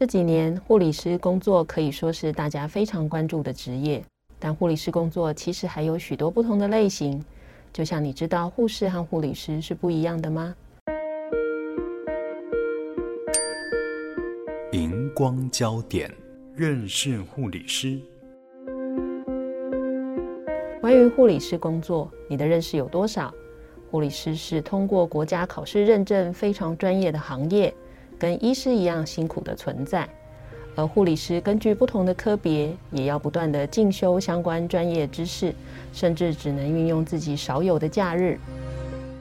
这几年，护理师工作可以说是大家非常关注的职业。但护理师工作其实还有许多不同的类型，就像你知道护士和护理师是不一样的吗？荧光焦点，认识护理师。关于护理师工作，你的认识有多少？护理师是通过国家考试认证非常专业的行业。跟医师一样辛苦的存在，而护理师根据不同的科别，也要不断的进修相关专业知识，甚至只能运用自己少有的假日。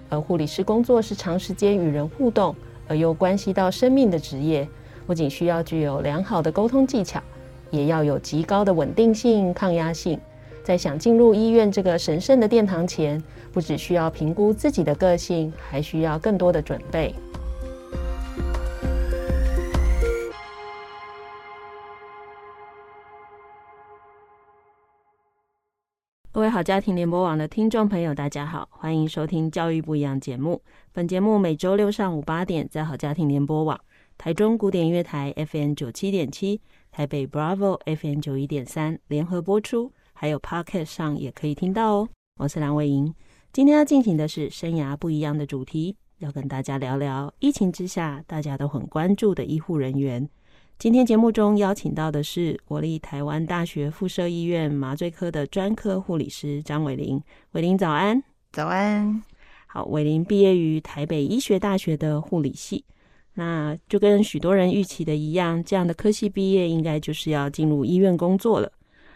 而护理师工作是长时间与人互动，而又关系到生命的职业，不仅需要具有良好的沟通技巧，也要有极高的稳定性、抗压性。在想进入医院这个神圣的殿堂前，不只需要评估自己的个性，还需要更多的准备。各位好家庭联播网的听众朋友，大家好，欢迎收听《教育不一样》节目。本节目每周六上午八点在好家庭联播网、台中古典音乐台 FM 九七点七、台北 Bravo FM 九一点三联合播出，还有 Podcast 上也可以听到哦。我是梁伟莹，今天要进行的是生涯不一样的主题，要跟大家聊聊疫情之下大家都很关注的医护人员。今天节目中邀请到的是国立台湾大学附设医院麻醉科的专科护理师张伟玲。伟玲早安，早安。好，伟玲毕业于台北医学大学的护理系，那就跟许多人预期的一样，这样的科系毕业应该就是要进入医院工作了。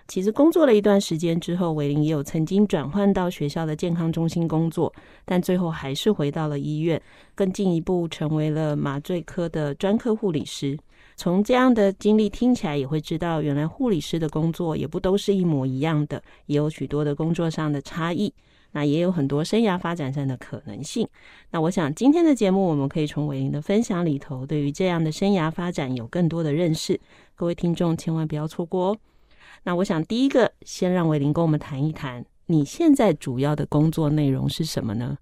其实工作了一段时间之后，伟玲也有曾经转换到学校的健康中心工作，但最后还是回到了医院，更进一步成为了麻醉科的专科护理师。从这样的经历听起来，也会知道原来护理师的工作也不都是一模一样的，也有许多的工作上的差异。那也有很多生涯发展上的可能性。那我想今天的节目，我们可以从玮伶的分享里头，对于这样的生涯发展有更多的认识。各位听众千万不要错过哦。那我想第一个，先让玮伶跟我们谈一谈，你现在主要的工作内容是什么呢？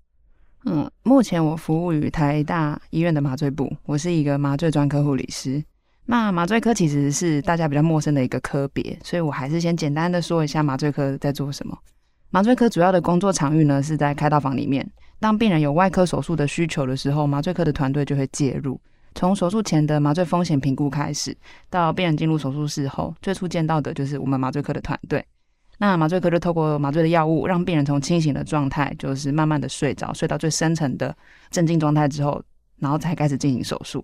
嗯，目前我服务于台大医院的麻醉部，我是一个麻醉专科护理师。那麻醉科其实是大家比较陌生的一个科别，所以我还是先简单的说一下麻醉科在做什么。麻醉科主要的工作场域呢，是在开刀房里面，当病人有外科手术的需求的时候，麻醉科的团队就会介入，从手术前的麻醉风险评估开始，到病人进入手术室后，最初见到的就是我们麻醉科的团队。那麻醉科就透过麻醉的药物，让病人从清醒的状态，就是慢慢的睡着，睡到最深层的镇静状态之后，然后才开始进行手术。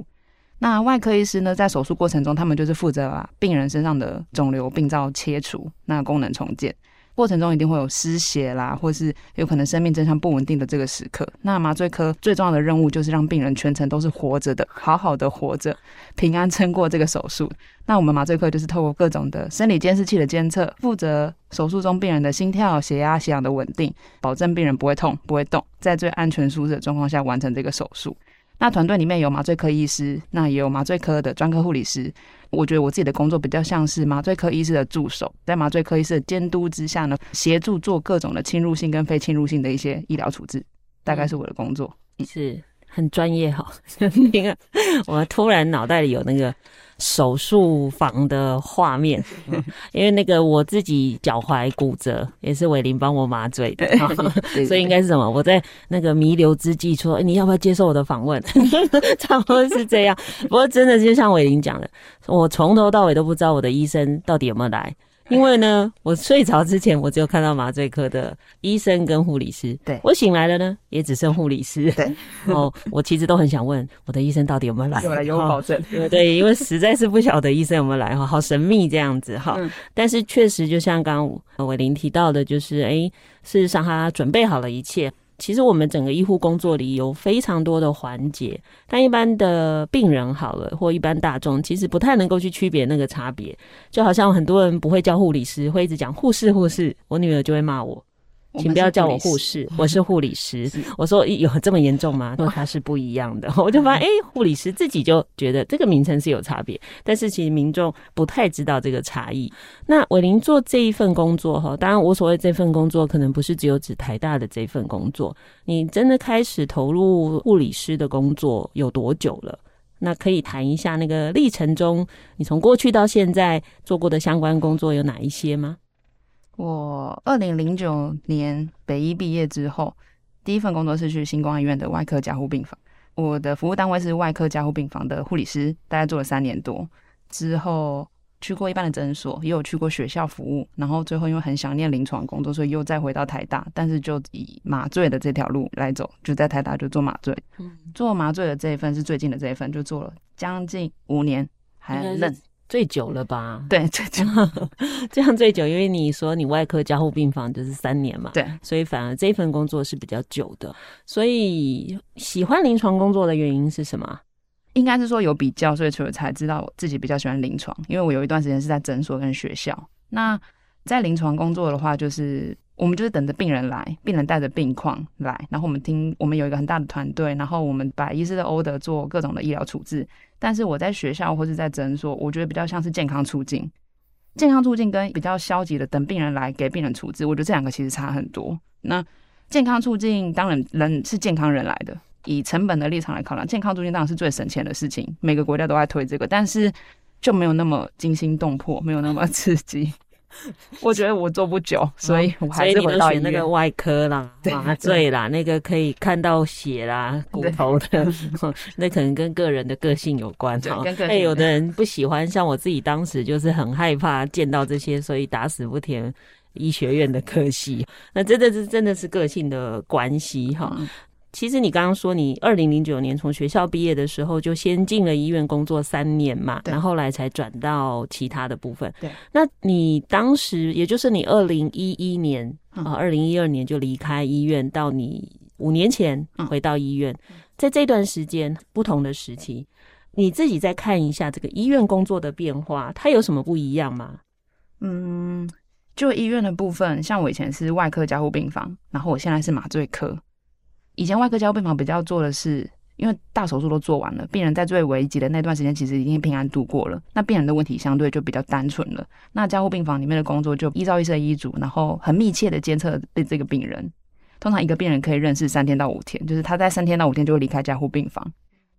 那外科医师呢，在手术过程中，他们就是负责把病人身上的肿瘤病灶切除，那功能重建。过程中一定会有失血啦，或是有可能生命征象不稳定的这个时刻。那麻醉科最重要的任务就是让病人全程都是活着的，好好的活着，平安撑过这个手术。那我们麻醉科就是透过各种的生理监视器的监测，负责手术中病人的心跳、血压、血氧的稳定，保证病人不会痛、不会动，在最安全舒适的状况下完成这个手术。那团队里面有麻醉科医师，那也有麻醉科的专科护理师。我觉得我自己的工作比较像是麻醉科医师的助手，在麻醉科医师的监督之下呢，协助做各种的侵入性跟非侵入性的一些医疗处置，大概是我的工作。嗯、是很专业哈。我突然脑袋里有那个。手术房的画面，因为那个我自己脚踝骨折，也是伟林帮我麻醉的，所以应该是什么？我在那个弥留之际说，欸，你要不要接受我的访问？差不多是这样。不过真的就像伟林讲的，我从头到尾都不知道我的医生到底有没有来。因为呢，我睡着之前，我只有看到麻醉科的医生跟护理师。对，我醒来了呢，也只剩护理师。对，然 后我其实都很想问，我的医生到底有没有来？有来有保证。对对，因为实在是不晓得医生有没有来哈，好神秘这样子哈。嗯。但是确实，就像刚刚玮伶提到的，就是哎，事实上他准备好了一切。其实我们整个医护工作里有非常多的环节，但一般的病人好了，或一般大众，其实不太能够去区别那个差别。就好像很多人不会叫护理师，会一直讲护士护士，我女儿就会骂我。请不要叫我护士，我是护理师。我说有这么严重吗？说他是不一样的，我就发现，哎，护理师自己就觉得这个名称是有差别，但是其实民众不太知道这个差异。那伟林做这一份工作哈，当然我所谓这份工作，可能不是只有指台大的这份工作。你真的开始投入护理师的工作有多久了？那可以谈一下那个历程中，你从过去到现在做过的相关工作有哪一些吗？我二零零九年北医毕业之后，第一份工作是去新光医院的外科加护病房。我的服务单位是外科加护病房的护理师，大概做了三年多。之后去过一般的诊所，也有去过学校服务。然后最后因为很想念临床工作，所以又再回到台大，但是就以麻醉的这条路来走，就在台大就做麻醉。嗯做麻醉的这一份是最近的这一份，就做了将近五年，还嫩。最久了吧？对，最久 这样最久，因为你说你外科加护病房就是三年嘛，对，所以反而这份工作是比较久的。所以喜欢临床工作的原因是什么？应该是说有比较，所以我才知道我自己比较喜欢临床。因为我有一段时间是在诊所跟学校。那在临床工作的话，就是。我们就是等着病人来，病人带着病况来，然后我们听，我们有一个很大的团队，然后我们把医师的 order 做各种的医疗处置。但是我在学校或是在诊所，我觉得比较像是健康促进，健康促进跟比较消极的等病人来给病人处置，我觉得这两个其实差很多。那健康促进当然人是健康人来的，以成本的立场来考量，健康促进当然是最省钱的事情，每个国家都在推这个，但是就没有那么惊心动魄，没有那么刺激。我觉得我做不久，所以我还是回到那个外科啦、麻醉啦，那个可以看到血啦、骨头的，那可能跟个人的个性有关哈。哎，有的人不喜欢，像我自己当时就是很害怕见到这些，所以打死不填医学院的科系。那真的是真的是个性的关系哈。其实你刚刚说你二零零九年从学校毕业的时候就先进了医院工作三年嘛，然后来才转到其他的部分。对，那你当时也就是你二零一一年啊，二零一二年就离开医院，到你五年前回到医院，在这段时间不同的时期，你自己再看一下这个医院工作的变化，它有什么不一样吗？嗯，就医院的部分，像我以前是外科加护病房，然后我现在是麻醉科。以前外科加护病房比较做的是，因为大手术都做完了，病人在最危急的那段时间其实已经平安度过了，那病人的问题相对就比较单纯了。那加护病房里面的工作就依照医生的医嘱，然后很密切的监测被这个病人。通常一个病人可以认识三天到五天，就是他在三天到五天就会离开加护病房。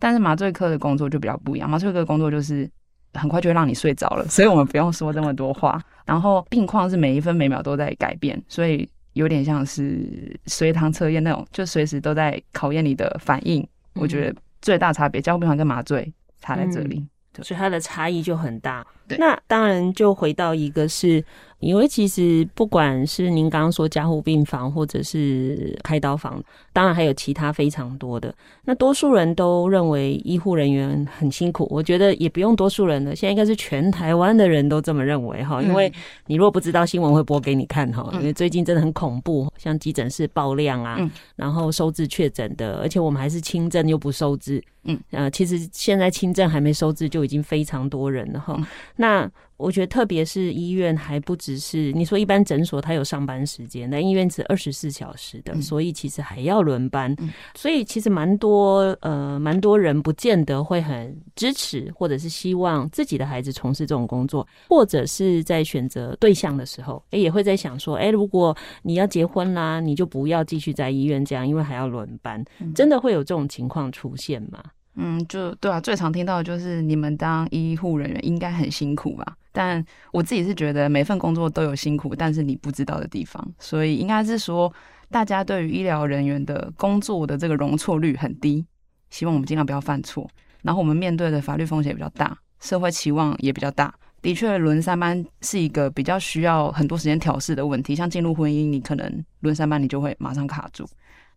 但是麻醉科的工作就比较不一样，麻醉科的工作就是很快就会让你睡着了，所以我们不用说这么多话。然后病况是每一分每秒都在改变，所以。有点像是随堂测验那种，就随时都在考验你的反应。我觉得最大差别，加护病房跟麻醉差在这里，所以它的差异就很大。对，那当然就回到一个是。因为其实不管是您刚刚说加护病房，或者是开刀房，当然还有其他非常多的。那多数人都认为医护人员很辛苦，我觉得也不用多数人了，现在应该是全台湾的人都这么认为哈。因为你如果不知道，新闻会播给你看哈。因为最近真的很恐怖，像急诊室爆量啊，然后收治确诊的，而且我们还是轻症又不收治。嗯，呃，其实现在轻症还没收治就已经非常多人了哈。那我觉得，特别是医院还不只是你说一般诊所，它有上班时间，那医院是二十四小时的，所以其实还要轮班。所以其实蛮多呃，蛮多人不见得会很支持，或者是希望自己的孩子从事这种工作，或者是在选择对象的时候，哎，也会在想说，哎，如果你要结婚啦，你就不要继续在医院这样，因为还要轮班。真的会有这种情况出现吗？嗯，就对啊，最常听到的就是你们当医护人员应该很辛苦吧？但我自己是觉得每份工作都有辛苦，但是你不知道的地方，所以应该是说大家对于医疗人员的工作的这个容错率很低，希望我们尽量不要犯错。然后我们面对的法律风险也比较大，社会期望也比较大。的确，轮三班是一个比较需要很多时间调试的问题，像进入婚姻，你可能轮三班你就会马上卡住。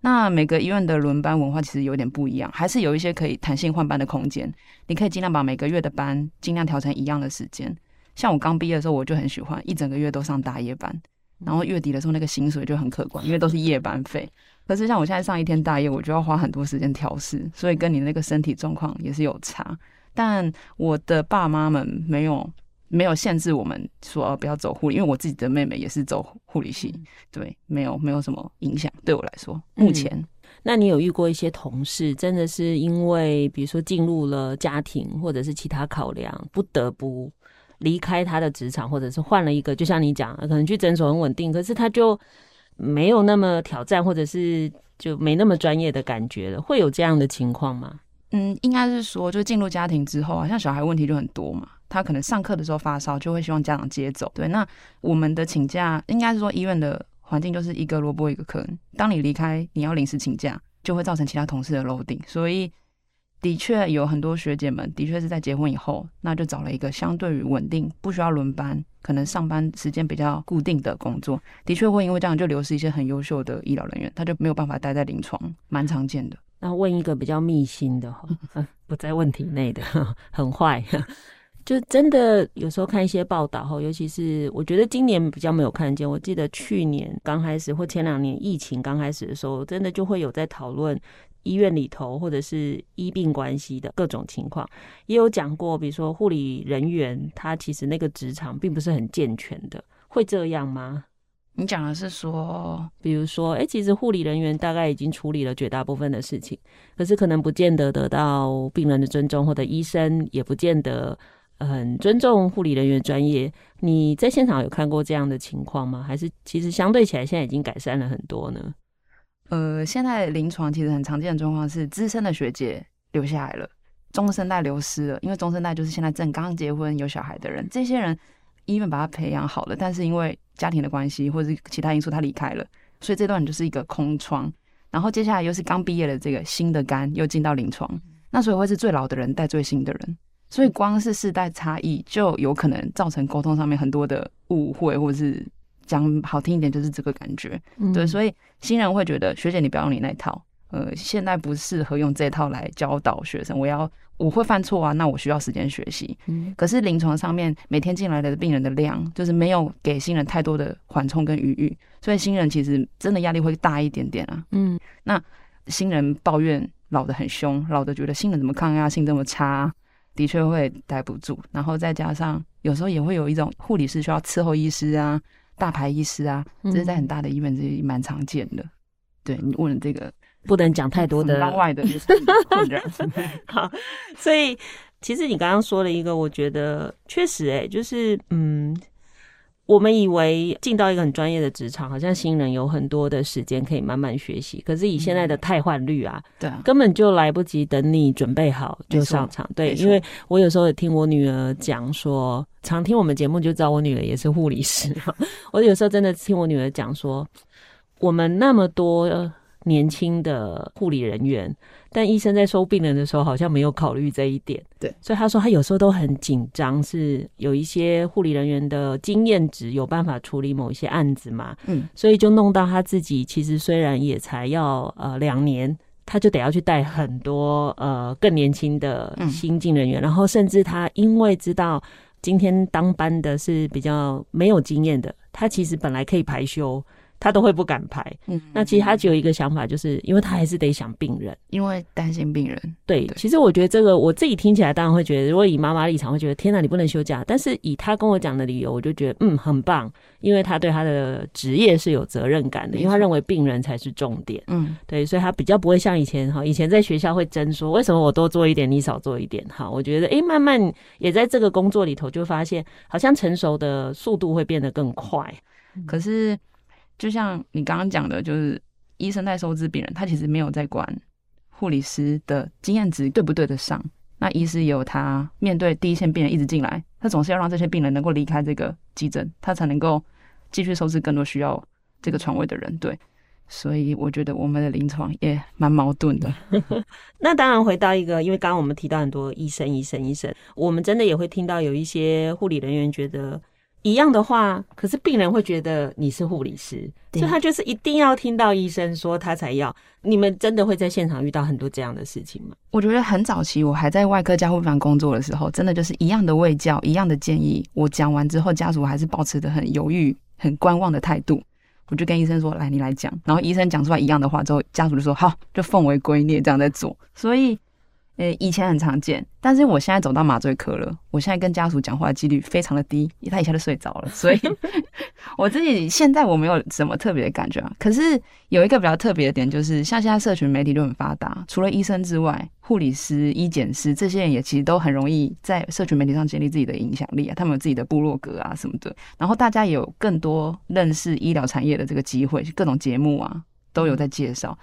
那每个医院的轮班文化其实有点不一样，还是有一些可以弹性换班的空间。你可以尽量把每个月的班尽量调成一样的时间。像我刚毕业的时候，我就很喜欢一整个月都上大夜班，然后月底的时候那个薪水就很可观，因为都是夜班费。可是像我现在上一天大夜，我就要花很多时间调试，所以跟你那个身体状况也是有差。但我的爸妈们没有没有限制我们说，呃，不要走护理，因为我自己的妹妹也是走护理系，对，没有没有什么影响对我来说。目前，嗯，那你有遇过一些同事，真的是因为比如说进入了家庭或者是其他考量，不得不离开他的职场，或者是换了一个，就像你讲，可能去诊所很稳定，可是他就没有那么挑战，或者是就没那么专业的感觉了，会有这样的情况吗？嗯，应该是说，就进入家庭之后啊，像小孩问题就很多嘛。他可能上课的时候发烧，就会希望家长接走。对，那我们的请假，应该是说医院的环境就是一个萝卜一个坑。当你离开，你要临时请假，就会造成其他同事的 loading。所以，的确有很多学姐们，的确是在结婚以后，那就找了一个相对于稳定、不需要轮班、可能上班时间比较固定的工作。的确会因为这样就流失一些很优秀的医疗人员，他就没有办法待在临床，蛮常见的。那问一个比较密心的哈，不在问题内的，很坏，就真的有时候看一些报道哈，尤其是我觉得今年比较没有看见。我记得去年刚开始或前两年疫情刚开始的时候，真的就会有在讨论医院里头或者是医病关系的各种情况，也有讲过，比如说护理人员他其实那个职场并不是很健全的，会这样吗？你讲的是说，比如说，哎、欸，其实护理人员大概已经处理了绝大部分的事情，可是可能不见得得到病人的尊重，或者医生也不见得很尊重护理人员专业。你在现场有看过这样的情况吗？还是其实相对起来，现在已经改善了很多呢？呃，现在临床其实很常见的状况是，资深的学姐留下来了，中生代流失了，因为中生代就是现在正刚结婚有小孩的人，这些人医院把他培养好了，但是因为家庭的关系或者是其他因素，他离开了，所以这段就是一个空窗。然后接下来又是刚毕业的这个新的肝又进到临床，那所以会是最老的人带最新的人，所以光是世代差异就有可能造成沟通上面很多的误会，或者是讲好听一点就是这个感觉。对，所以新人会觉得学姐你不要用你那套，呃，现在不适合用这套来教导学生，我要。我会犯错啊，那我需要时间学习。嗯，可是临床上面每天进来的病人的量，就是没有给新人太多的缓冲跟余裕，所以新人其实真的压力会大一点点啊。嗯，那新人抱怨老的很凶，老的觉得新人怎么抗压性这么差，的确会待不住。然后再加上有时候也会有一种护理师需要伺候医师啊、大牌医师啊，这是在很大的医院这里蛮常见的。对，你问了这个。不能讲太多的外的困扰。好，所以其实你刚刚说了一个，我觉得确实、欸，哎，就是嗯，我们以为进到一个很专业的职场，好像新人有很多的时间可以慢慢学习。可是以现在的汰换率啊，对、嗯，根本就来不及等你准备好就上场。对，因为我有时候也听我女儿讲说，常听我们节目就知道我女儿也是护理师。我有时候真的听我女儿讲说，我们那么多。年轻的护理人员，但医生在收病人的时候好像没有考虑这一点。对，所以他说他有时候都很紧张，是有一些护理人员的经验值有办法处理某一些案子嘛？嗯，所以就弄到他自己其实虽然也才要呃两年，他就得要去带很多呃更年轻的新进人员，嗯，然后甚至他因为知道今天当班的是比较没有经验的，他其实本来可以排休。他都会不敢拍，嗯，那其实他只有一个想法，就是因为他还是得想病人，因为担心病人。对，对，其实我觉得这个我自己听起来当然会觉得，如果以妈妈立场会觉得，天哪，你不能休假。但是以他跟我讲的理由，我就觉得嗯，很棒，因为他对他的职业是有责任感的，因为他认为病人才是重点。嗯，对，所以他比较不会像以前哈，以前在学校会争说，为什么我多做一点，你少做一点。哈，我觉得哎，慢慢也在这个工作里头就发现，好像成熟的速度会变得更快。可是。就像你刚刚讲的，就是医生在收治病人，他其实没有在管护理师的经验值对不对得上。那医师也有他面对第一线病人一直进来，他总是要让这些病人能够离开这个急诊，他才能够继续收治更多需要这个床位的人。对，所以我觉得我们的临床也蛮矛盾的。那当然，回到一个，因为刚刚我们提到很多医生、医生、医生，我们真的也会听到有一些护理人员觉得。一样的话，可是病人会觉得你是护理师，所以他就是一定要听到医生说他才要。你们真的会在现场遇到很多这样的事情吗？我觉得很早期我还在外科加护病房工作的时候，真的就是一样的喂教，一样的建议。我讲完之后，家属还是保持的很犹豫、很观望的态度。我就跟医生说：“来，你来讲。”然后医生讲出来一样的话之后，家属就说：“好，就奉为圭臬，这样在做。”所以。呃，以前很常见，但是我现在走到麻醉科了，我现在跟家属讲话的几率非常的低，他一下就睡着了，所以我自己现在我没有什么特别的感觉啊。可是有一个比较特别的点，就是像现在社群媒体都很发达，除了医生之外，护理师、医检师这些人也其实都很容易在社群媒体上建立自己的影响力啊，他们有自己的部落格啊什么的，然后大家也有更多认识医疗产业的这个机会，各种节目啊都有在介绍。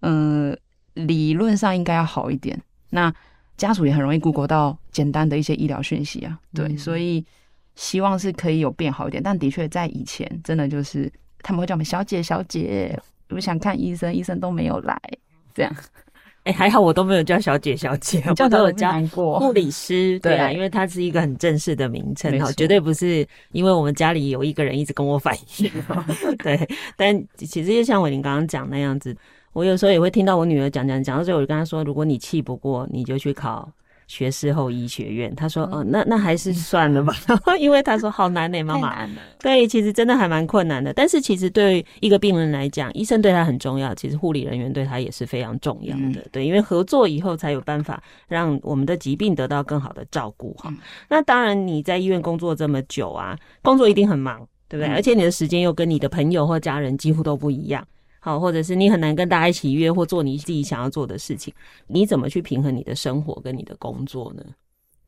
嗯、呃，理论上应该要好一点。那家属也很容易 Google 到简单的一些医疗讯息啊，对，嗯、所以希望是可以有变好一点。但的确在以前，真的就是他们会叫我们小姐小姐，我想看医生，医生都没有来，这样。哎、欸，还好我都没有叫小姐小姐，我都有叫护理师，对啊，因为它是一个很正式的名称哈，绝对不是因为我们家里有一个人一直跟我反映，对。但其实就像我您刚刚讲那样子。我有时候也会听到我女儿讲讲讲到最后，我就跟她说：“如果你气不过，你就去考学士后医学院。”她说：“哦、呃，那那还是算了吧。”因为她说好难呢、欸，妈妈。对，其实真的还蛮困难的。但是其实对一个病人来讲，医生对他很重要，其实护理人员对他也是非常重要的。嗯、对，因为合作以后才有办法让我们的疾病得到更好的照顾哈。嗯、那当然你在医院工作这么久啊，工作一定很忙，对不对？嗯、而且你的时间又跟你的朋友或家人几乎都不一样。好，或者是你很难跟大家一起约或做你自己想要做的事情，你怎么去平衡你的生活跟你的工作呢？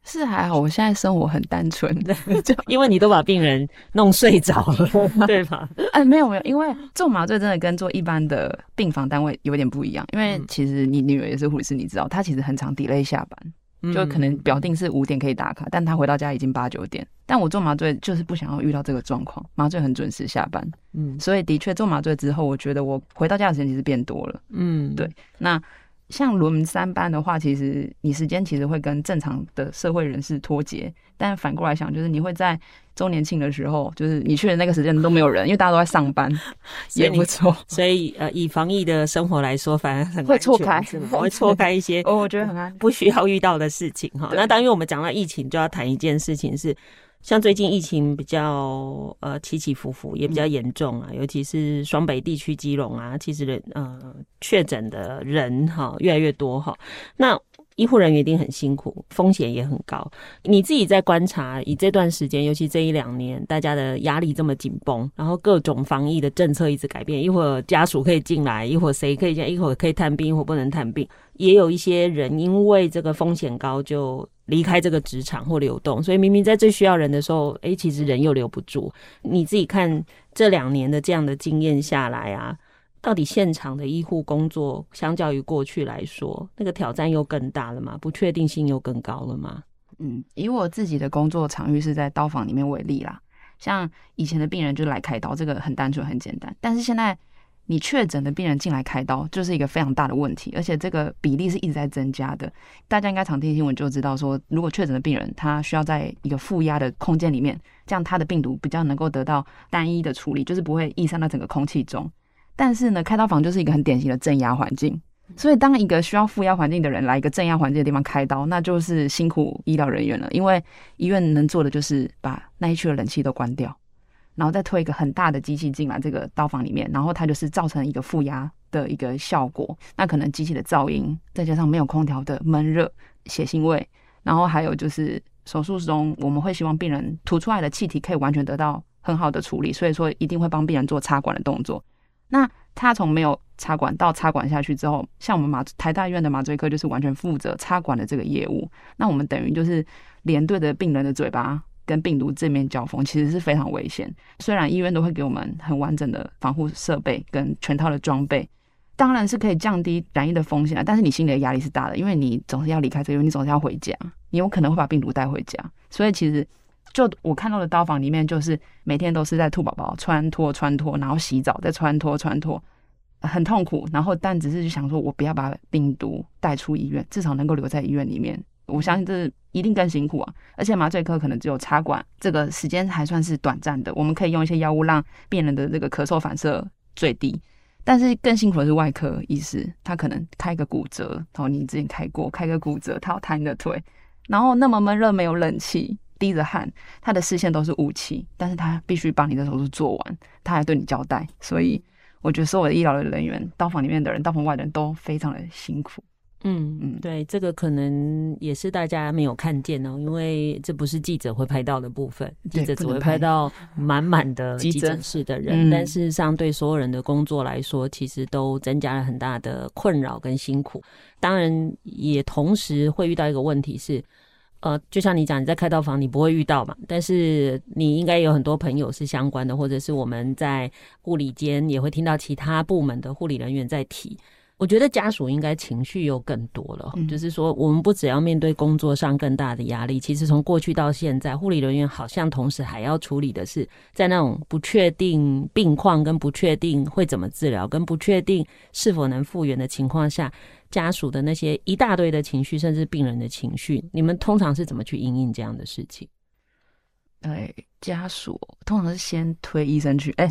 是还好，我现在生活很单纯的，就因为你都把病人弄睡着了，对吧？哎，没有没有，因为做麻醉真的跟做一般的病房单位有点不一样，因为其实你女儿也是护士，你知道，她其实很常 delay 下班。就可能表定是五点可以打卡，但他回到家已经八九点。但我做麻醉就是不想要遇到这个状况，麻醉很准时下班。嗯，所以的确做麻醉之后，我觉得我回到家的时间其实变多了。嗯，对。那像轮三班的话，其实你时间其实会跟正常的社会人士脱节。但反过来想，就是你会在周年庆的时候，就是你去的那个时间都没有人，因为大家都在上班，也不错。所以呃，以防疫的生活来说，反而很会错开，会错开一些。哦，我觉得很安，不需要遇到的事情哈。那当然，我们讲到疫情，就要谈一件事情是，像最近疫情比较呃起起伏伏，也比较严重啊，尤其是双北地区基隆啊，其实人呃确诊的人哈越来越多哈。那医护人员一定很辛苦，风险也很高。你自己在观察，以这段时间，尤其这一两年，大家的压力这么紧绷，然后各种防疫的政策一直改变，一会儿家属可以进来，一会儿谁可以进，一会儿可以探病，一会儿不能探病。也有一些人因为这个风险高，就离开这个职场或流动。所以明明在最需要人的时候，诶，其实人又留不住。你自己看这两年的这样的经验下来啊。到底现场的医护工作，相较于过去来说，那个挑战又更大了吗？不确定性又更高了吗？嗯，以我自己的工作场域是在刀房里面为例啦，像以前的病人就来开刀，这个很单纯很简单。但是现在你确诊的病人进来开刀，就是一个非常大的问题，而且这个比例是一直在增加的。大家应该常听新闻就知道说，如果确诊的病人他需要在一个负压的空间里面，这样他的病毒比较能够得到单一的处理，就是不会溢散到整个空气中。但是呢，开刀房就是一个很典型的镇压环境，所以当一个需要负压环境的人来一个镇压环境的地方开刀，那就是辛苦医疗人员了。因为医院能做的就是把那一区的冷气都关掉，然后再推一个很大的机器进来这个刀房里面，然后它就是造成一个负压的一个效果。那可能机器的噪音，再加上没有空调的闷热、血腥味，然后还有就是手术中我们会希望病人吐出来的气体可以完全得到很好的处理，所以说一定会帮病人做插管的动作。那他从没有插管到插管下去之后，像我们麻台大医院的麻醉科就是完全负责插管的这个业务。那我们等于就是连对着病人的嘴巴跟病毒正面交锋，其实是非常危险。虽然医院都会给我们很完整的防护设备跟全套的装备，当然是可以降低染疫的风险啊，但是你心里的压力是大的，因为你总是要离开这个，你总是要回家，你有可能会把病毒带回家。所以其实。就我看到的刀房里面，就是每天都是在兔宝宝穿脱穿脱，然后洗澡再穿脱穿脱，很痛苦。然后但只是想说，我不要把病毒带出医院，至少能够留在医院里面。我相信这一定更辛苦啊！而且麻醉科可能只有插管，这个时间还算是短暂的，我们可以用一些药物让病人的这个咳嗽反射最低。但是更辛苦的是外科医师，他可能开个骨折，然后你之前开过，开个骨折，他要抬你的腿，然后那么闷热，没有冷气。滴着汗，他的视线都是雾气，但是他必须把你的手术做完，他还对你交代。所以我觉得所有的医疗的人员、刀房里面的人、刀房外的人都非常的辛苦。嗯嗯，对，这个可能也是大家没有看见哦，因为这不是记者会拍到的部分，记者只会拍到满满的急诊室的人，但事实上对所有人的工作来说，其实都增加了很大的困扰跟辛苦。当然，也同时会遇到一个问题是，呃，就像你讲，你在开刀房你不会遇到嘛，但是你应该有很多朋友是相关的，或者是我们在护理间也会听到其他部门的护理人员在提。我觉得家属应该情绪又更多了，嗯，就是说，我们不只要面对工作上更大的压力，其实从过去到现在，护理人员好像同时还要处理的是，在那种不确定病况、跟不确定会怎么治疗、跟不确定是否能复原的情况下，家属的那些一大堆的情绪，甚至病人的情绪，你们通常是怎么去应应这样的事情？对，家属通常是先推医生去，哎，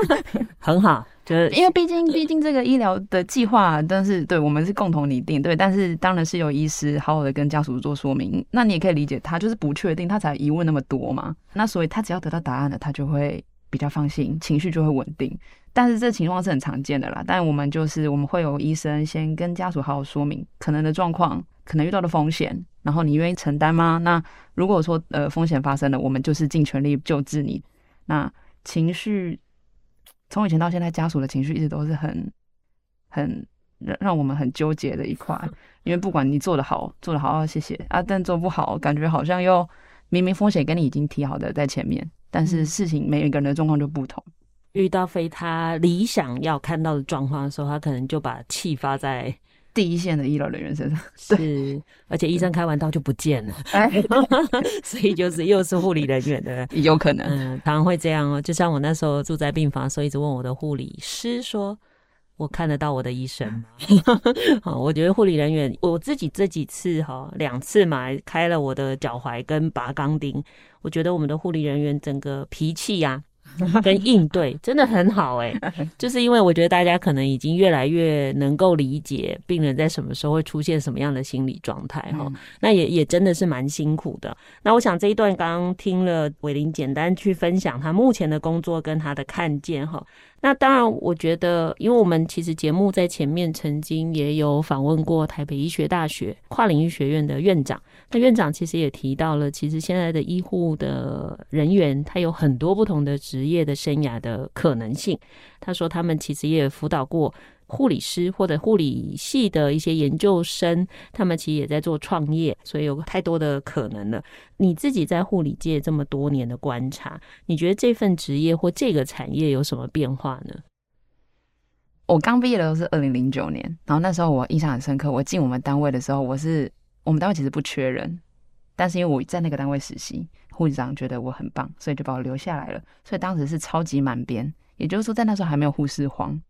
很好，就是因为毕竟毕竟这个医疗的计划，但是对我们是共同拟定，对，但是当然是由医师好好的跟家属做说明。那你也可以理解，他就是不确定，他才疑问那么多嘛。那所以他只要得到答案了，他就会比较放心，情绪就会稳定。但是这情况是很常见的啦。但我们就是我们会有医生先跟家属好好说明可能的状况，可能遇到的风险。然后你愿意承担吗？那如果说呃风险发生了，我们就是尽全力救治你。那情绪从以前到现在，家属的情绪一直都是很很让让我们很纠结的一块。因为不管你做的好，做得好，谢谢啊，但做不好，感觉好像又明明风险跟你已经提好的在前面，但是事情每一个人的状况就不同。遇到非他理想要看到的状况的时候，他可能就把气发在。第一线的医疗人员身上 是，而且医生开完刀就不见了，哎，所以就是又是护理人员的，有可能，嗯，常常会这样哦。就像我那时候住在病房所以，一直问我的护理师说：“我看得到我的医生吗？” 好，我觉得护理人员，我自己这几次哈，两次嘛，开了我的脚踝跟拔钢钉，我觉得我们的护理人员整个脾气呀、啊。跟应对真的很好哎、欸，就是因为我觉得大家可能已经越来越能够理解病人在什么时候会出现什么样的心理状态哈，那也也真的是蛮辛苦的。那我想这一段刚刚听了伟玲简单去分享他目前的工作跟他的看见哈。那当然，我觉得，因为我们其实节目在前面曾经也有访问过台北医学大学跨领域学院的院长，那院长其实也提到了，其实现在的医护的人员他有很多不同的职业的生涯的可能性。他说他们其实也辅导过。护理师或者护理系的一些研究生，他们其实也在做创业，所以有太多的可能了。你自己在护理界这么多年的观察，你觉得这份职业或这个产业有什么变化呢？我刚毕业的时候是二零零九年，然后那时候我印象很深刻。我进我们单位的时候，我是我们单位其实不缺人，但是因为我在那个单位实习，护士长觉得我很棒，所以就把我留下来了。所以当时是超级满编，也就是说在那时候还没有护士荒。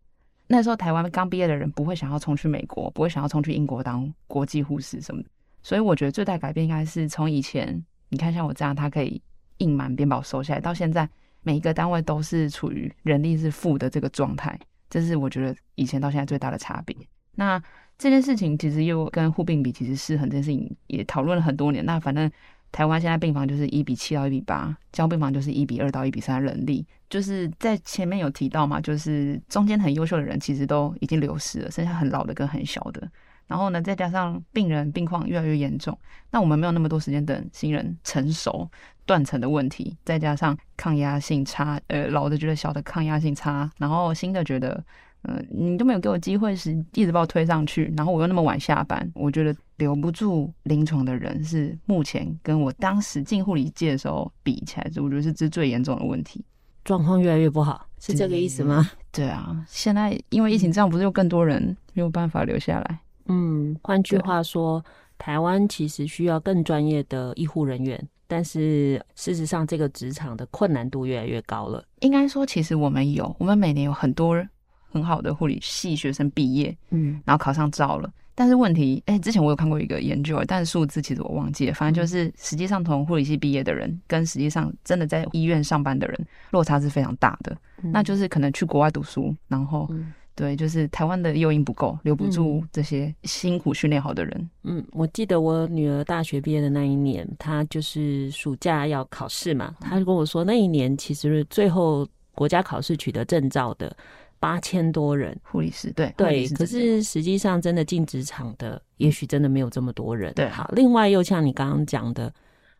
那时候台湾刚毕业的人不会想要冲去美国，不会想要冲去英国当国际护士什么的，所以我觉得最大改变应该是从以前，你看像我这样，他可以硬满编把我收下来，到现在每一个单位都是处于人力是负的这个状态，这是我觉得以前到现在最大的差别。那这件事情其实又跟护病比，其实是很这件事情也讨论了很多年。那反正。台湾现在病房就是一比七到一比八，交病房就是一比二到一比三人力，就是在前面有提到嘛，就是中间很优秀的人其实都已经流失了，剩下很老的跟很小的。然后呢，再加上病人病况越来越严重，那我们没有那么多时间等新人成熟，断层的问题，再加上抗压性差，呃，老的觉得小的抗压性差，然后新的觉得。嗯、呃，你都没有给我机会时，一直把我推上去，然后我又那么晚下班，我觉得留不住临床的人是目前跟我当时进护理界的时候比起来，我觉得是这最严重的问题，状况越来越不好，是这个意思吗？对啊，现在因为疫情这样，不是有更多人没有办法留下来？嗯，换句话说，台湾其实需要更专业的医护人员，但是事实上，这个职场的困难度越来越高了。应该说，其实我们有，我们每年有很多人。很好的护理系学生毕业，嗯，然后考上照了。但是问题，哎、欸，之前我有看过一个研究，但是数字其实我忘记了。反正就是，实际上从护理系毕业的人，跟实际上真的在医院上班的人，落差是非常大的。嗯、那就是可能去国外读书，然后，对对，就是台湾的诱因不够，留不住这些辛苦训练好的人。嗯，我记得我女儿大学毕业的那一年，她就是暑假要考试嘛，她就跟我说，那一年其实最后国家考试取得证照的八千多人护理师，对对，可是实际上真的进职场的，也许真的没有这么多人。对，好，另外又像你刚刚讲的，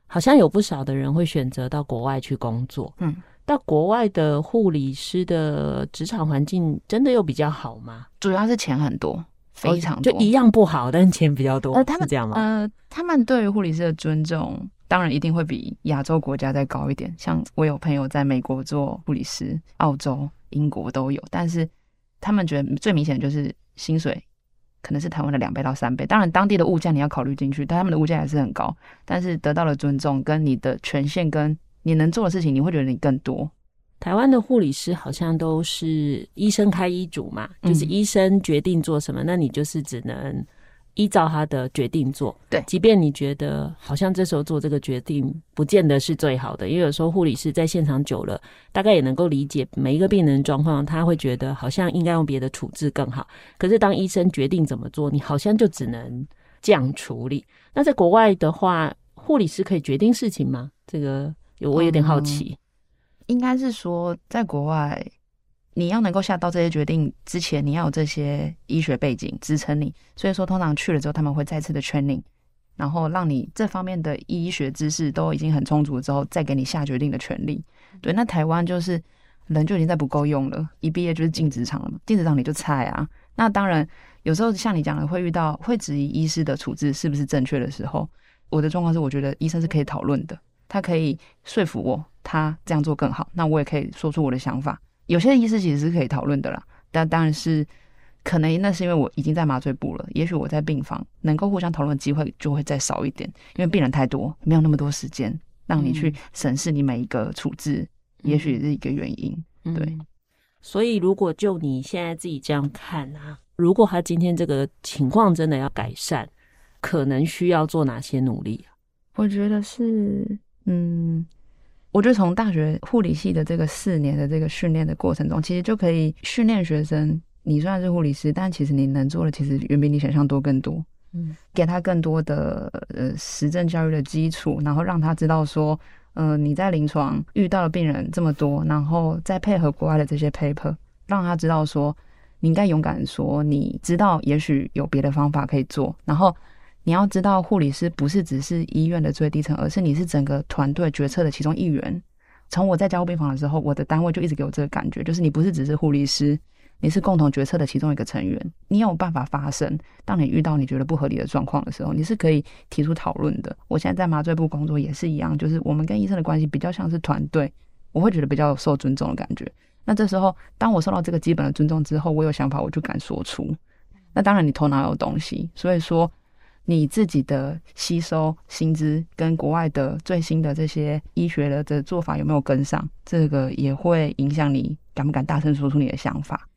好像有不少的人会选择到国外去工作。嗯。到国外的护理师的职场环境真的又比较好吗？主要是钱很多，非常多，就一样不好，但是钱比较多。呃，他们是这样吗？呃，他们对于护理师的尊重，当然一定会比亚洲国家再高一点。像我有朋友在美国做护理师，澳洲、英国都有，但是他们觉得最明显的就是薪水可能是台湾的两倍到三倍。当然，当地的物价你要考虑进去，但他们的物价还是很高。但是得到了尊重，跟你的权限跟你能做的事情，你会觉得你更多。台湾的护理师好像都是医生开医嘱嘛，嗯、就是医生决定做什么，那你就是只能依照他的决定做。对，即便你觉得好像这时候做这个决定不见得是最好的，因为有时候护理师在现场久了，大概也能够理解每一个病人状况，他会觉得好像应该用别的处置更好。可是当医生决定怎么做，你好像就只能这样处理。那在国外的话，护理师可以决定事情吗？这个有我有点好奇。嗯应该是说，在国外，你要能够下到这些决定之前，你要有这些医学背景支撑你。所以说，通常去了之后，他们会再次的 training，然后让你这方面的医学知识都已经很充足之后，再给你下决定的权利。对，那台湾就是人就已经在不够用了，一毕业就是进职场了嘛，进职场你就菜啊。那当然，有时候像你讲的，会遇到会质疑医师的处置是不是正确的时候，我的状况是，我觉得医生是可以讨论的。他可以说服我，他这样做更好，那我也可以说出我的想法。有些医师其实是可以讨论的啦，但当然是可能那是因为我已经在麻醉部了，也许我在病房能够互相讨论的机会就会再少一点，因为病人太多，没有那么多时间让你去审视你每一个处置，嗯、也许是一个原因。对、嗯，所以如果就你现在自己这样看啊，如果他今天这个情况真的要改善，可能需要做哪些努力？我觉得是。嗯，我觉得从大学护理系的这个四年的这个训练的过程中，其实就可以训练学生。你虽然是护理师，但其实你能做的其实远比你想象多更多。嗯，给他更多的呃实证教育的基础，然后让他知道说，呃，你在临床遇到的病人这么多，然后再配合国外的这些 paper，让他知道说，你应该勇敢说，你知道也许有别的方法可以做，然后。你要知道，护理师不是只是医院的最低层，而是你是整个团队决策的其中一员。从我在加护病房的时候，我的单位就一直给我这个感觉，就是你不是只是护理师，你是共同决策的其中一个成员。你有办法发声，当你遇到你觉得不合理的状况的时候，你是可以提出讨论的。我现在在麻醉部工作也是一样，就是我们跟医生的关系比较像是团队，我会觉得比较受尊重的感觉。那这时候，当我受到这个基本的尊重之后，我有想法我就敢说出。那当然，你头脑有东西，所以说。你自己的吸收薪资跟国外的最新的这些医学的的做法有没有跟上？这个也会影响你敢不敢大声说出你的想法，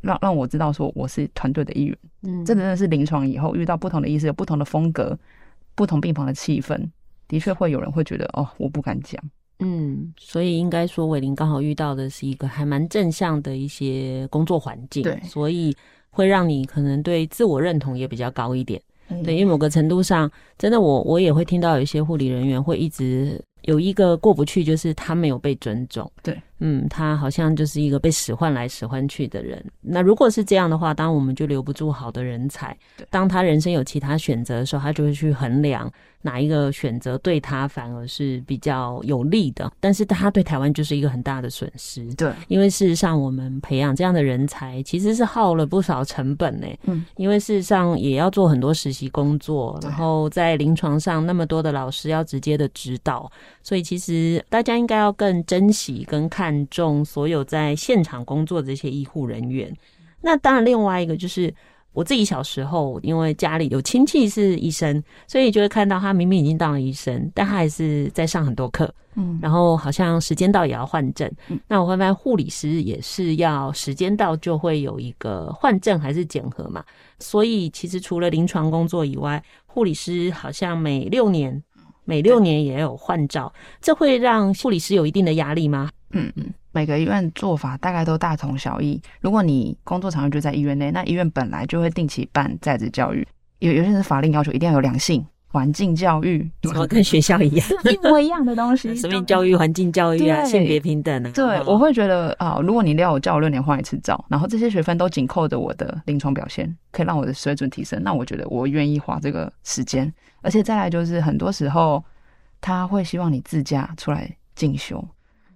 让让我知道说我是团队的一员。嗯，这真的是临床以后遇到不同的医师，有不同的风格，不同病房的气氛，的确会有人会觉得哦，我不敢讲。嗯，所以应该说，伟林刚好遇到的是一个还蛮正向的一些工作环境，对，所以会让你可能对自我认同也比较高一点。对，因为某个程度上，真的我我也会听到有一些护理人员会一直有一个过不去，就是他没有被尊重。对，嗯，他好像就是一个被使唤来使唤去的人。那如果是这样的话，当然我们就留不住好的人才。当他人生有其他选择的时候，他就会去衡量。哪一个选择对他反而是比较有利的？但是他对台湾就是一个很大的损失。对，因为事实上我们培养这样的人才其实是耗了不少成本呢。嗯，因为事实上也要做很多实习工作，然后在临床上那么多的老师要直接的指导，所以其实大家应该要更珍惜跟看重所有在现场工作的这些医护人员。那当然，另外一个就是。我自己小时候，因为家里有亲戚是医生，所以就会看到他明明已经当了医生，但他还是在上很多课。嗯，然后好像时间到也要换证。嗯，那我会发现护理师也是要时间到就会有一个换证还是检核嘛。所以其实除了临床工作以外，护理师好像每六年每六年也有换照，这会让护理师有一定的压力吗？嗯嗯。每个医院做法大概都大同小异。如果你工作场域就在医院内，那医院本来就会定期办在职教育，有有些是法令要求一定要有两性。环境教育怎么跟学校一样，一模一样的东西？生命教育、环境教育啊，性别平等啊。对，我会觉得啊，如果你要我叫我六年换一次照，然后这些学分都紧扣着我的临床表现，可以让我的水准提升，那我觉得我愿意花这个时间。而且再来就是，很多时候他会希望你自驾出来进修。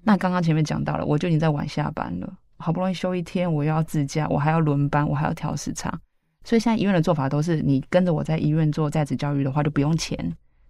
那刚刚前面讲到了，我就已经在晚下班了，好不容易休一天，我又要自驾，我还要轮班，我还要调时差。所以现在医院的做法都是，你跟着我在医院做在职教育的话，就不用钱。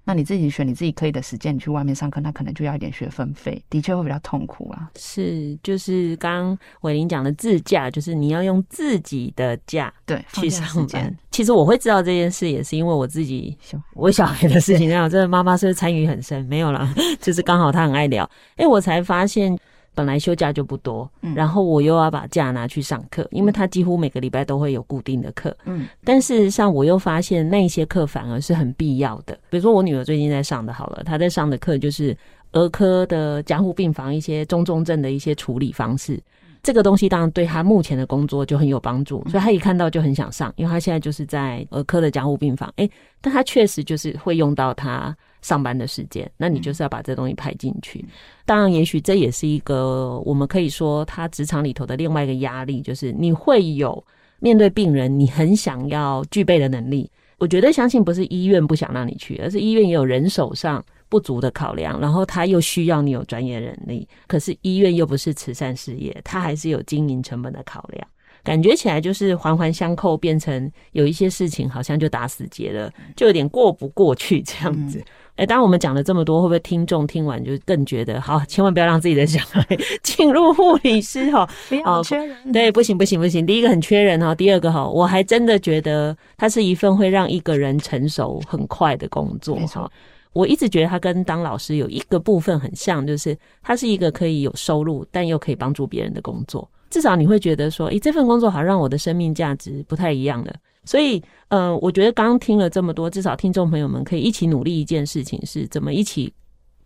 那你自己选你自己可以的时间，你去外面上课，那可能就要一点学分费，的确会比较痛苦啊。是，就是刚刚伟林讲的自驾，就是你要用自己的假对去上班。其实我会知道这件事，也是因为我自己我小孩的事情那样，这个妈妈是不是参与很深？没有啦，就是刚好她很爱聊，哎，我才发现。本来休假就不多，然后我又要把假拿去上课，因为他几乎每个礼拜都会有固定的课。嗯，但事实上我又发现那些课反而是很必要的。比如说我女儿最近在上的，好了，她在上的课就是儿科的加护病房一些中重症的一些处理方式。这个东西当然对他目前的工作就很有帮助，所以他一看到就很想上，因为他现在就是在儿科的加护病房。诶，但他确实就是会用到他。上班的时间，那你就是要把这东西排进去。当然，也许这也是一个我们可以说他职场里头的另外一个压力，就是你会有面对病人，你很想要具备的能力。我觉得相信不是医院不想让你去，而是医院也有人手上不足的考量，然后他又需要你有专业能力。可是医院又不是慈善事业，他还是有经营成本的考量。感觉起来就是环环相扣，变成有一些事情好像就打死结了，就有点过不过去这样子。哎、嗯，当然我们讲了这么多，会不会听众听完就更觉得好？千万不要让自己的小孩进入护理师哈，不要缺人。哦、对，不行不行不行。第一个很缺人哈，第二个哈，我还真的觉得它是一份会让一个人成熟很快的工作哈。我一直觉得它跟当老师有一个部分很像，就是它是一个可以有收入，但又可以帮助别人的工作。至少你会觉得说，诶、欸，这份工作好像让我的生命价值不太一样了。所以，嗯、我觉得刚刚听了这么多，至少听众朋友们可以一起努力一件事情，是怎么一起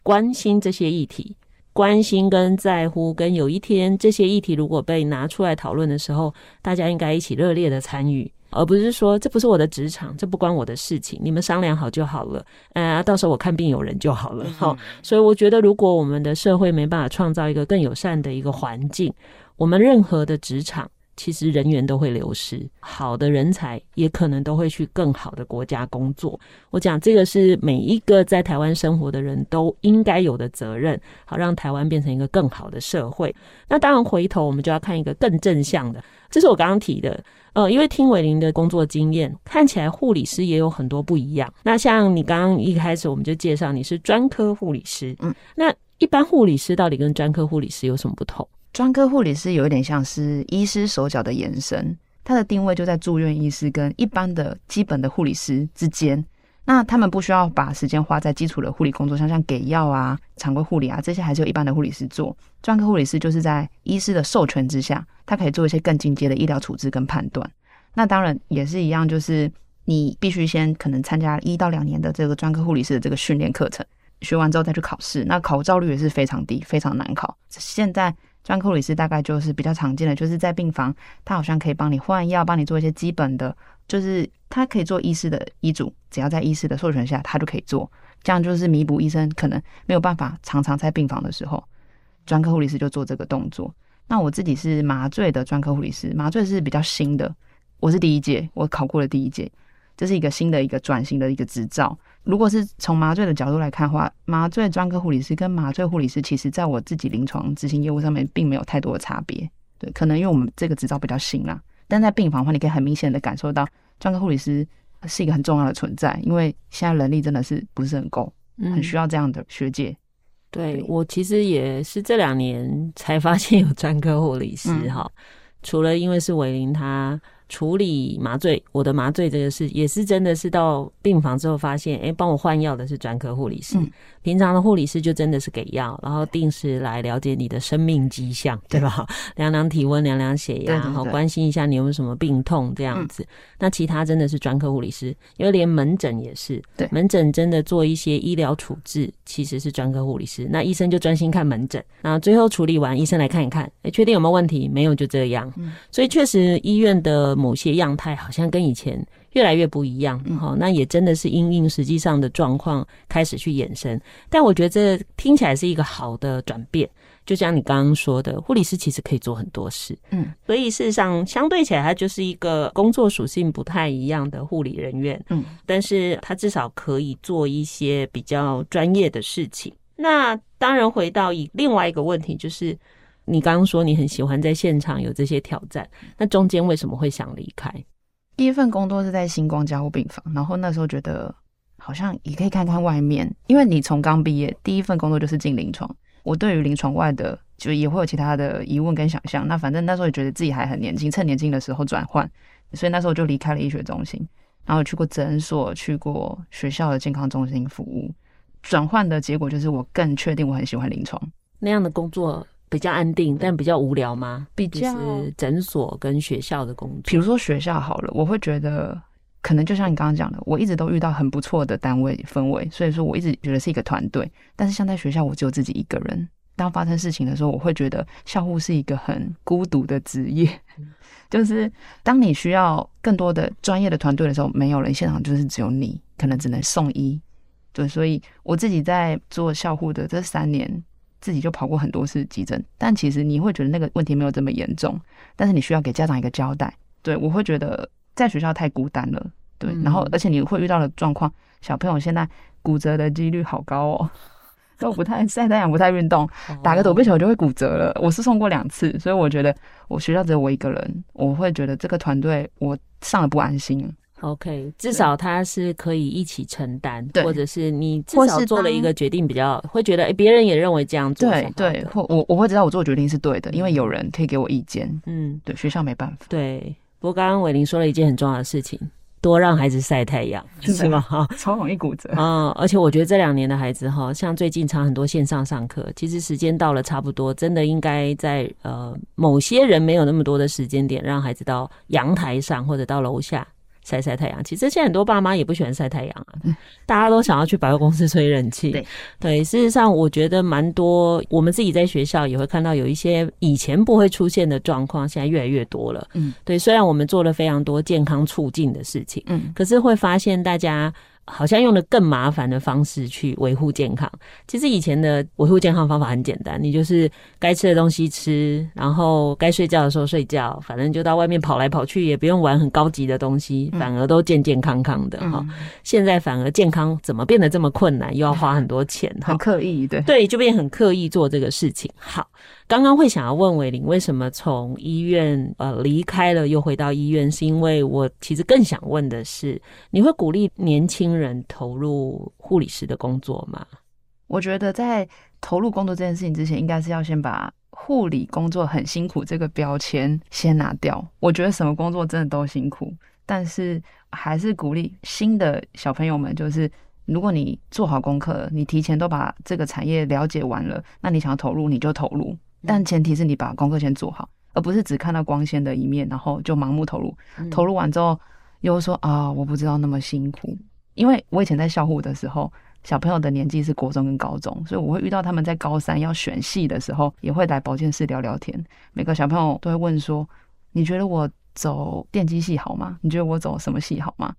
关心这些议题，关心跟在乎，跟有一天这些议题如果被拿出来讨论的时候，大家应该一起热烈的参与，而不是说这不是我的职场，这不关我的事情，你们商量好就好了。呃，到时候我看病有人就好了。好、嗯，所以我觉得如果我们的社会没办法创造一个更友善的一个环境，我们任何的职场，其实人员都会流失，好的人才也可能都会去更好的国家工作。我讲这个是每一个在台湾生活的人都应该有的责任，好让台湾变成一个更好的社会。那当然，回头我们就要看一个更正向的，这是我刚刚提的。呃，因为听伟林的工作经验，看起来护理师也有很多不一样。那像你刚刚一开始我们就介绍你是专科护理师，嗯，那一般护理师到底跟专科护理师有什么不同？专科护理师有一点像是医师手脚的延伸，它的定位就在住院医师跟一般的基本的护理师之间。那他们不需要把时间花在基础的护理工作，像像给药啊、常规护理啊这些，还是有一般的护理师做。专科护理师就是在医师的授权之下，他可以做一些更进阶的医疗处置跟判断。那当然也是一样，就是你必须先可能参加一到两年的这个专科护理师的这个训练课程，学完之后再去考试。那考照率也是非常低，非常难考。现在。专科护理师大概就是比较常见的，就是在病房，他好像可以帮你换药，帮你做一些基本的，就是他可以做医师的医嘱，只要在医师的授权下，他就可以做。这样就是弥补医生可能没有办法常常在病房的时候，专科护理师就做这个动作。那我自己是麻醉的专科护理师，麻醉是比较新的，我是第一届，我考过了第一届，这是一个新的一个转型的一个执照。如果是从麻醉的角度来看的话，麻醉专科护理师跟麻醉护理师，其实在我自己临床执行业务上面，并没有太多的差别。对，可能因为我们这个执照比较新啦，但在病房的话，你可以很明显的感受到专科护理师是一个很重要的存在，因为现在人力真的是不是很够，很需要这样的学姐。嗯、对，我其实也是这两年才发现有专科护理师哈、嗯，除了因为是伟玲她。处理麻醉，我的麻醉这个事也是真的是到病房之后发现，哎、欸，帮我换药的是专科护理师。平常的护理师就真的是给药，然后定时来了解你的生命迹象，对吧？量量体温，量量血压，然后关心一下你有没有什么病痛这样子。嗯、那其他真的是专科护理师，因为连门诊也是，对，门诊真的做一些医疗处置，其实是专科护理师。那医生就专心看门诊，那最后处理完，医生来看一看，哎，确定有没有问题？没有就这样。嗯、所以确实医院的某些样态好像跟以前越来越不一样。好、嗯，那也真的是因应实际上的状况开始去衍生。但我觉得这听起来是一个好的转变。就像你刚刚说的，护理师其实可以做很多事。嗯，所以事实上相对起来，他就是一个工作属性不太一样的护理人员。嗯，但是他至少可以做一些比较专业的事情。那当然，回到以另外一个问题，就是你刚刚说你很喜欢在现场有这些挑战，那中间为什么会想离开？第一份工作是在星光加护病房，然后那时候觉得好像也可以看看外面，因为你从刚毕业第一份工作就是进临床。我对于临床外的就也会有其他的疑问跟想象，那反正那时候也觉得自己还很年轻，趁年轻的时候转换，所以那时候就离开了医学中心，然后去过诊所，去过学校的健康中心服务。转换的结果就是我更确定我很喜欢临床。那样的工作比较安定，但比较无聊吗？比较诊所跟学校的工作，比如说学校好了，我会觉得可能就像你刚刚讲的，我一直都遇到很不错的单位氛围，所以说我一直觉得是一个团队。但是像在学校，我只有自己一个人。当发生事情的时候，我会觉得校护是一个很孤独的职业。就是当你需要更多的专业的团队的时候，没有人，现场就是只有你，可能只能送医。对，所以我自己在做校护的这三年，自己就跑过很多次急诊，但其实你会觉得那个问题没有这么严重，但是你需要给家长一个交代。对，我会觉得在学校太孤单了，对，然后而且你会遇到的状况，小朋友现在骨折的几率好高哦，都不太晒太阳，不太运动，打个躲避球就会骨折了。我是送过两次，所以我觉得我学校只有我一个人，我会觉得这个团队我上了不安心。OK，至少他是可以一起承担，或者是你至少做了一个决定，比较会觉得，哎，别人也认为这样做，对对，或我我会知道我做决定是对的，因为有人可以给我意见，嗯，对，学校没办法。对，不过刚刚伟林说了一件很重要的事情，多让孩子晒太阳，是吗？哈，超容易骨折。嗯，而且我觉得这两年的孩子哈，像最近常很多线上上课，其实时间到了差不多，真的应该在呃某些人没有那么多的时间点，让孩子到阳台上或者到楼下。晒晒太阳，其实现在很多爸妈也不喜欢晒太阳啊，嗯、大家都想要去百货公司吹冷气。对对，事实上我觉得蛮多，我们自己在学校也会看到有一些以前不会出现的状况，现在越来越多了。嗯，对，虽然我们做了非常多健康促进的事情，嗯，可是会发现大家。好像用了更麻烦的方式去维护健康。其实以前的维护健康方法很简单，你就是该吃的东西吃，然后该睡觉的时候睡觉，反正就到外面跑来跑去，也不用玩很高级的东西，反而都健健康康的哈。嗯、现在反而健康怎么变得这么困难，又要花很多钱，很刻意，对对，就变很刻意做这个事情。好。刚刚会想要问伟玲为什么从医院呃离开了又回到医院，是因为我其实更想问的是，你会鼓励年轻人投入护理师的工作吗？我觉得在投入工作这件事情之前，应该是要先把护理工作很辛苦这个标签先拿掉。我觉得什么工作真的都辛苦，但是还是鼓励新的小朋友们，就是如果你做好功课，你提前都把这个产业了解完了，那你想要投入你就投入。但前提是你把功课先做好，而不是只看到光鲜的一面，然后就盲目投入。投入完之后又说啊，我不知道那么辛苦。因为我以前在校护的时候，小朋友的年纪是国中跟高中，所以我会遇到他们在高三要选系的时候，也会来保健室聊聊天。每个小朋友都会问说：“你觉得我走电机系好吗？你觉得我走什么系好吗？”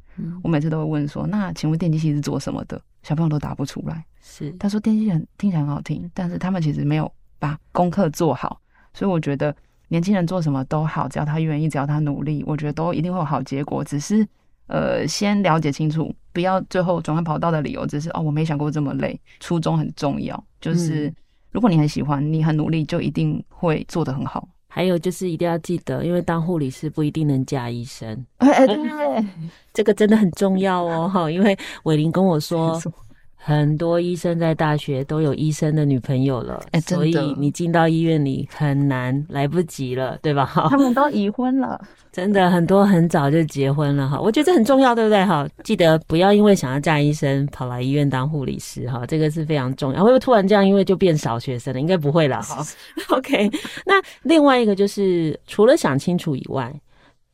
我每次都会问说：“那请问电机系是做什么的？”小朋友都答不出来。是他说电机很听起来很好听，但是他们其实没有。把功课做好，所以我觉得年轻人做什么都好，只要他愿意，只要他努力，我觉得都一定会有好结果。只是呃，先了解清楚，不要最后转换跑道的理由只是哦，我没想过这么累。初衷很重要，就是如果你很喜欢，你很努力，就一定会做得很好。还有就是一定要记得，因为当护理师不一定能嫁医生。哎，对，这个真的很重要哦，哈，因为伟林跟我说。很多医生在大学都有医生的女朋友了，哎，所以你进到医院里很难，来不及了，对吧？他们都已婚了，真的很多很早就结婚了哈。我觉得这很重要，对不对？哈，记得不要因为想要嫁医生跑来医院当护理师哈，这个是非常重要。会不会突然这样，因为就变少学生了？应该不会了哈。OK，那另外一个就是除了想清楚以外，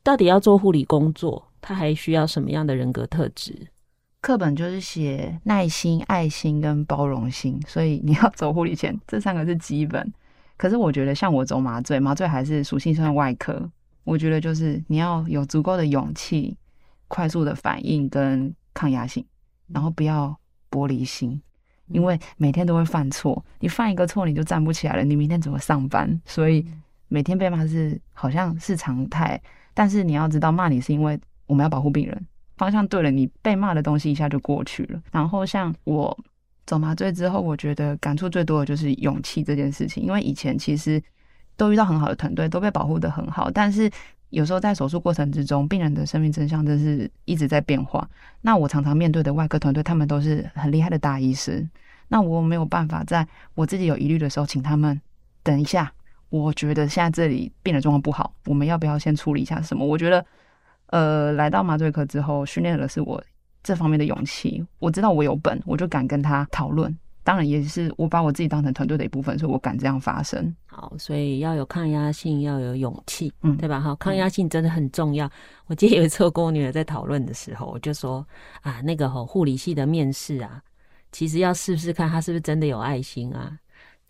到底要做护理工作，他还需要什么样的人格特质？课本就是写耐心、爱心跟包容心，所以你要走护理前，这三个是基本。可是我觉得，像我走麻醉，麻醉还是属性算外科，我觉得就是你要有足够的勇气、快速的反应跟抗压性，然后不要玻璃心，因为每天都会犯错，你犯一个错你就站不起来了，你明天怎么上班？所以每天被骂是好像是常态，但是你要知道，骂你是因为我们要保护病人。方向对了，你被骂的东西一下就过去了。然后像我走麻醉之后，我觉得感触最多的就是勇气这件事情。因为以前其实都遇到很好的团队，都被保护得很好，但是有时候在手术过程之中，病人的生命真相真是一直在变化。那我常常面对的外科团队，他们都是很厉害的大医生，那我没有办法在我自己有疑虑的时候，请他们等一下。我觉得现在这里病人状况不好，我们要不要先处理一下什么？我觉得。呃，来到麻醉科之后，训练的是我这方面的勇气。我知道我有本，我就敢跟他讨论。当然，也是我把我自己当成团队的一部分，所以我敢这样发声。好，所以要有抗压性，要有勇气，嗯，对吧？哈，抗压性真的很重要。嗯、我记得有一次我跟我女儿在讨论的时候，我就说啊，那个吼护理系的面试啊，其实要试试看他是不是真的有爱心啊。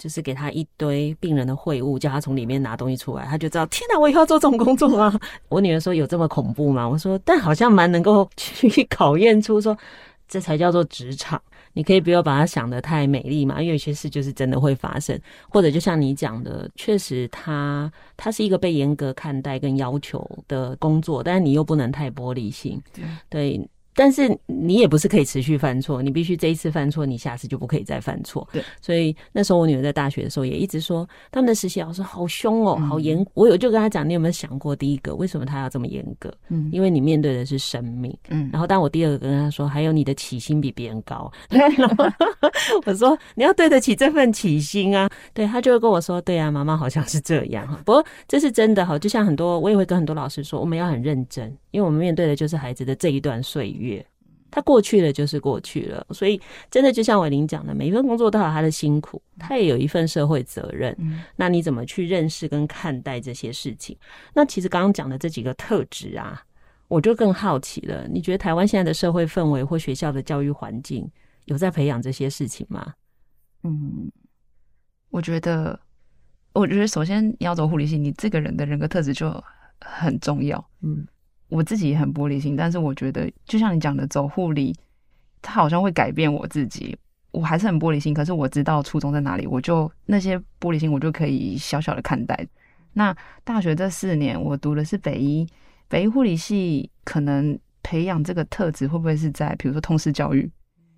就是给他一堆病人的会务，叫他从里面拿东西出来，他就知道天哪，我以后要做这种工作吗？我女儿说有这么恐怖吗？我说，但好像蛮能够 去考验出说，这才叫做职场。你可以不要把它想得太美丽嘛，因为有些事就是真的会发生，或者就像你讲的，确实他他是一个被严格看待跟要求的工作，但是你又不能太玻璃心，对。对但是你也不是可以持续犯错，你必须这一次犯错，你下次就不可以再犯错。对，所以那时候我女儿在大学的时候也一直说，他们的实习老师好凶哦，好严。我有就跟他讲，你有没有想过，第一个为什么他要这么严格？嗯，因为你面对的是生命。嗯，然后当我第二个跟他说，还有你的起薪比别人高。我说你要对得起这份起薪啊。对，他就会跟我说，对啊，妈妈好像是这样。不过这是真的哈，就像很多我也会跟很多老师说，我们要很认真。因为我们面对的就是孩子的这一段岁月，他过去了就是过去了，所以真的就像伟林讲的，每一份工作都有他的辛苦，他也有一份社会责任。那你怎么去认识跟看待这些事情？那其实刚刚讲的这几个特质啊，我就更好奇了。你觉得台湾现在的社会氛围或学校的教育环境有在培养这些事情吗？嗯，我觉得，我觉得首先你要走护理系，你这个人的人格特质就。很重要，嗯，我自己也很玻璃心，但是我觉得，就像你讲的，走护理，它好像会改变我自己。我还是很玻璃心，可是我知道初衷在哪里，我就那些玻璃心，我就可以小小的看待。那大学这四年，我读的是北医，北医护理系，可能培养这个特质会不会是在比如说通识教育？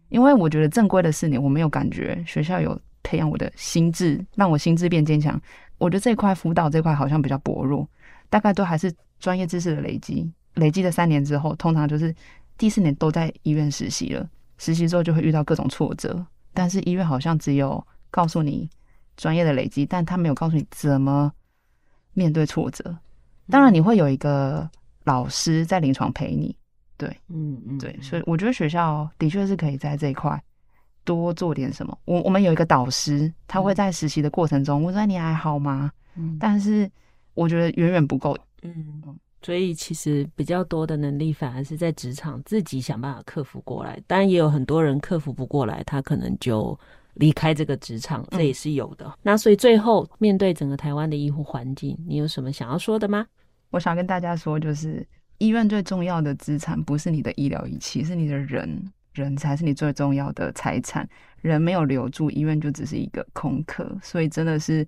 因为我觉得正规的四年，我没有感觉学校有培养我的心智，让我心智变坚强。我觉得这一块辅导这块好像比较薄弱。大概都还是专业知识的累积，累积了三年之后，通常就是第四年都在医院实习了。实习之后就会遇到各种挫折，但是医院好像只有告诉你专业的累积，但他没有告诉你怎么面对挫折。当然，你会有一个老师在临床陪你，对，嗯嗯，对，所以我觉得学校的确是可以在这一块多做点什么。我我们有一个导师，他会在实习的过程中问说：“你还好吗？”嗯，但是。我觉得远远不够，嗯，所以其实比较多的能力反而是在职场自己想办法克服过来。当然也有很多人克服不过来，他可能就离开这个职场，这也是有的。嗯、那所以最后面对整个台湾的医护环境，你有什么想要说的吗？我想跟大家说，就是医院最重要的资产不是你的医疗仪器，是你的人，人才是你最重要的财产。人没有留住，医院就只是一个空壳。所以真的是。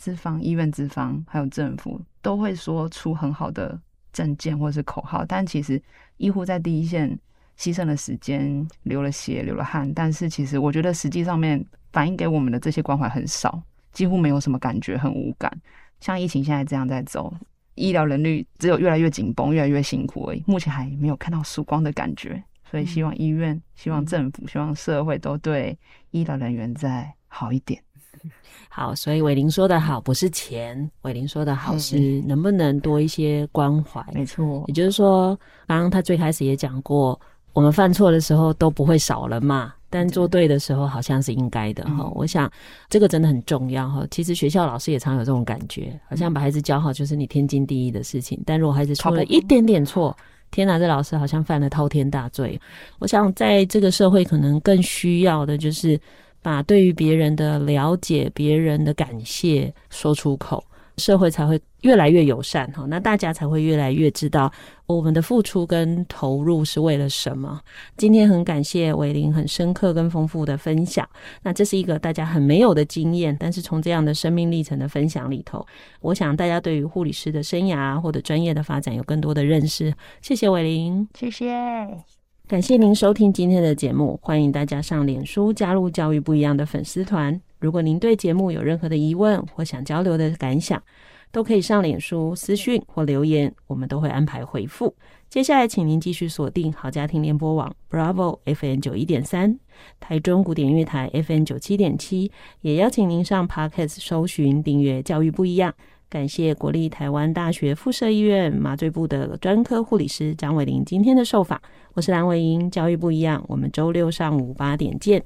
资方、医院资方还有政府都会说出很好的证件或是口号，但其实医护在第一线牺牲了时间、流了血、流了汗，但是其实我觉得实际上面反映给我们的这些关怀很少，几乎没有什么感觉，很无感。像疫情现在这样在走，医疗人力只有越来越紧绷、越来越辛苦而已，目前还没有看到曙光的感觉。所以希望医院、希望政府、希望社会都对医疗人员再好一点。好，所以伟林说的好，不是钱，伟林说的好是能不能多一些关怀。没错，也就是说，刚刚他最开始也讲过，我们犯错的时候都不会少了嘛，但做对的时候好像是应该的哈。嗯、我想这个真的很重要哈。其实学校老师也常有这种感觉，好像把孩子教好就是你天经地义的事情，但如果孩子出了一点点错，天哪，这老师好像犯了滔天大罪。我想在这个社会，可能更需要的就是。把对于别人的了解、别人的感谢说出口，社会才会越来越友善哈。那大家才会越来越知道我们的付出跟投入是为了什么。今天很感谢玮伶很深刻跟丰富的分享。那这是一个大家很没有的经验，但是从这样的生命历程的分享里头，我想大家对于护理师的生涯或者专业的发展有更多的认识。谢谢玮伶，谢谢。感谢您收听今天的节目，欢迎大家上脸书加入教育不一样的粉丝团。如果您对节目有任何的疑问或想交流的感想，都可以上脸书私讯或留言，我们都会安排回复。接下来，请您继续锁定好家庭联播网 Bravo FM 九一点三、台中古典乐台 FM 九七点七，也邀请您上 Podcast 搜寻订阅教育不一样。感谢国立台湾大学附设医院麻醉部的专科护理师张伟玲今天的受访，我是蓝伟英，教育不一样，我们周六上午八点见。